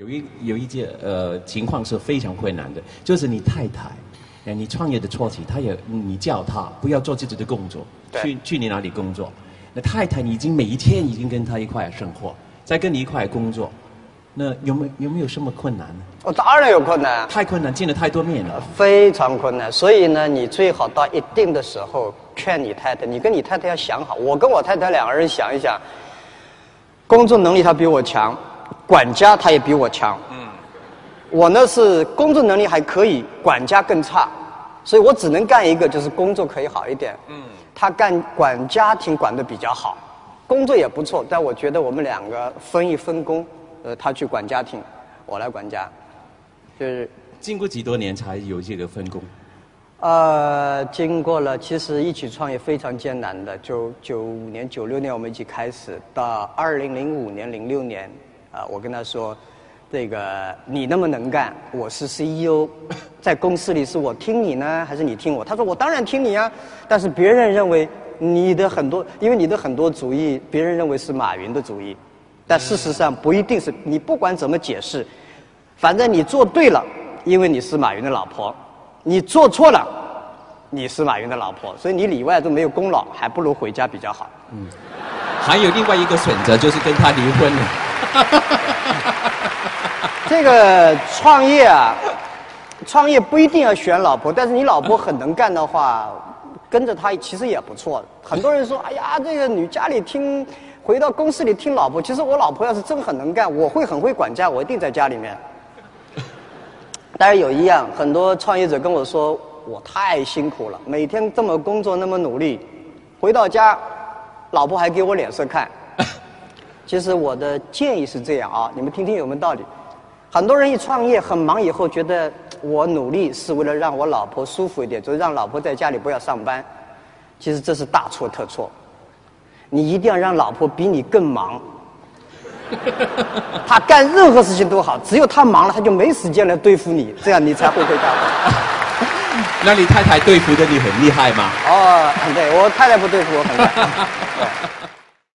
有一有一件呃情况是非常困难的，就是你太太，哎，你创业的初期，她也你叫她不要做自己的工作，去去你哪里工作？那太太你已经每一天已经跟他一块生活，在跟你一块工作，那有没有有没有什么困难呢？我当然有困难，太困难，见了太多面了。非常困难。所以呢，你最好到一定的时候劝你太太，你跟你太太要想好。我跟我太太两个人想一想，工作能力她比我强，管家他也比我强。嗯。我呢是工作能力还可以，管家更差，所以我只能干一个，就是工作可以好一点。嗯。他干管家庭管得比较好，工作也不错，但我觉得我们两个分一分工，呃，他去管家庭，我来管家，就是。经过几多年才有这个分工？呃，经过了，其实一起创业非常艰难的。九九五年、九六年我们一起开始，到二零零五年、零六年，我跟他说，这个你那么能干，我是 CEO，在公司里是我听你呢，还是你听我？他说我当然听你啊，但是别人认为你的很多，因为你的很多主意，别人认为是马云的主意，但事实上不一定是。你不管怎么解释，反正你做对了，因为你是马云的老婆。你做错了，你是马云的老婆，所以你里外都没有功劳，还不如回家比较好。嗯还有另外一个选择就是跟他离婚。这个创业啊，创业不一定要选老婆，但是你老婆很能干的话，跟着她其实也不错。很多人说，哎呀，这个女家里听，回到公司里听老婆。其实我老婆要是真很能干，我会很会管家，我一定在家里面。但是有一样，很多创业者跟我说，我太辛苦了，每天这么工作那么努力，回到家，老婆还给我脸色看。其实我的建议是这样啊，你们听听有没有道理？很多人一创业很忙以后，觉得我努力是为了让我老婆舒服一点，就是让老婆在家里不要上班。其实这是大错特错。你一定要让老婆比你更忙。他干任何事情都好，只有他忙了，他就没时间来对付你，这样你才会被干。那你太太对付的你很厉害吗？哦，对我太太不对付我很厉害。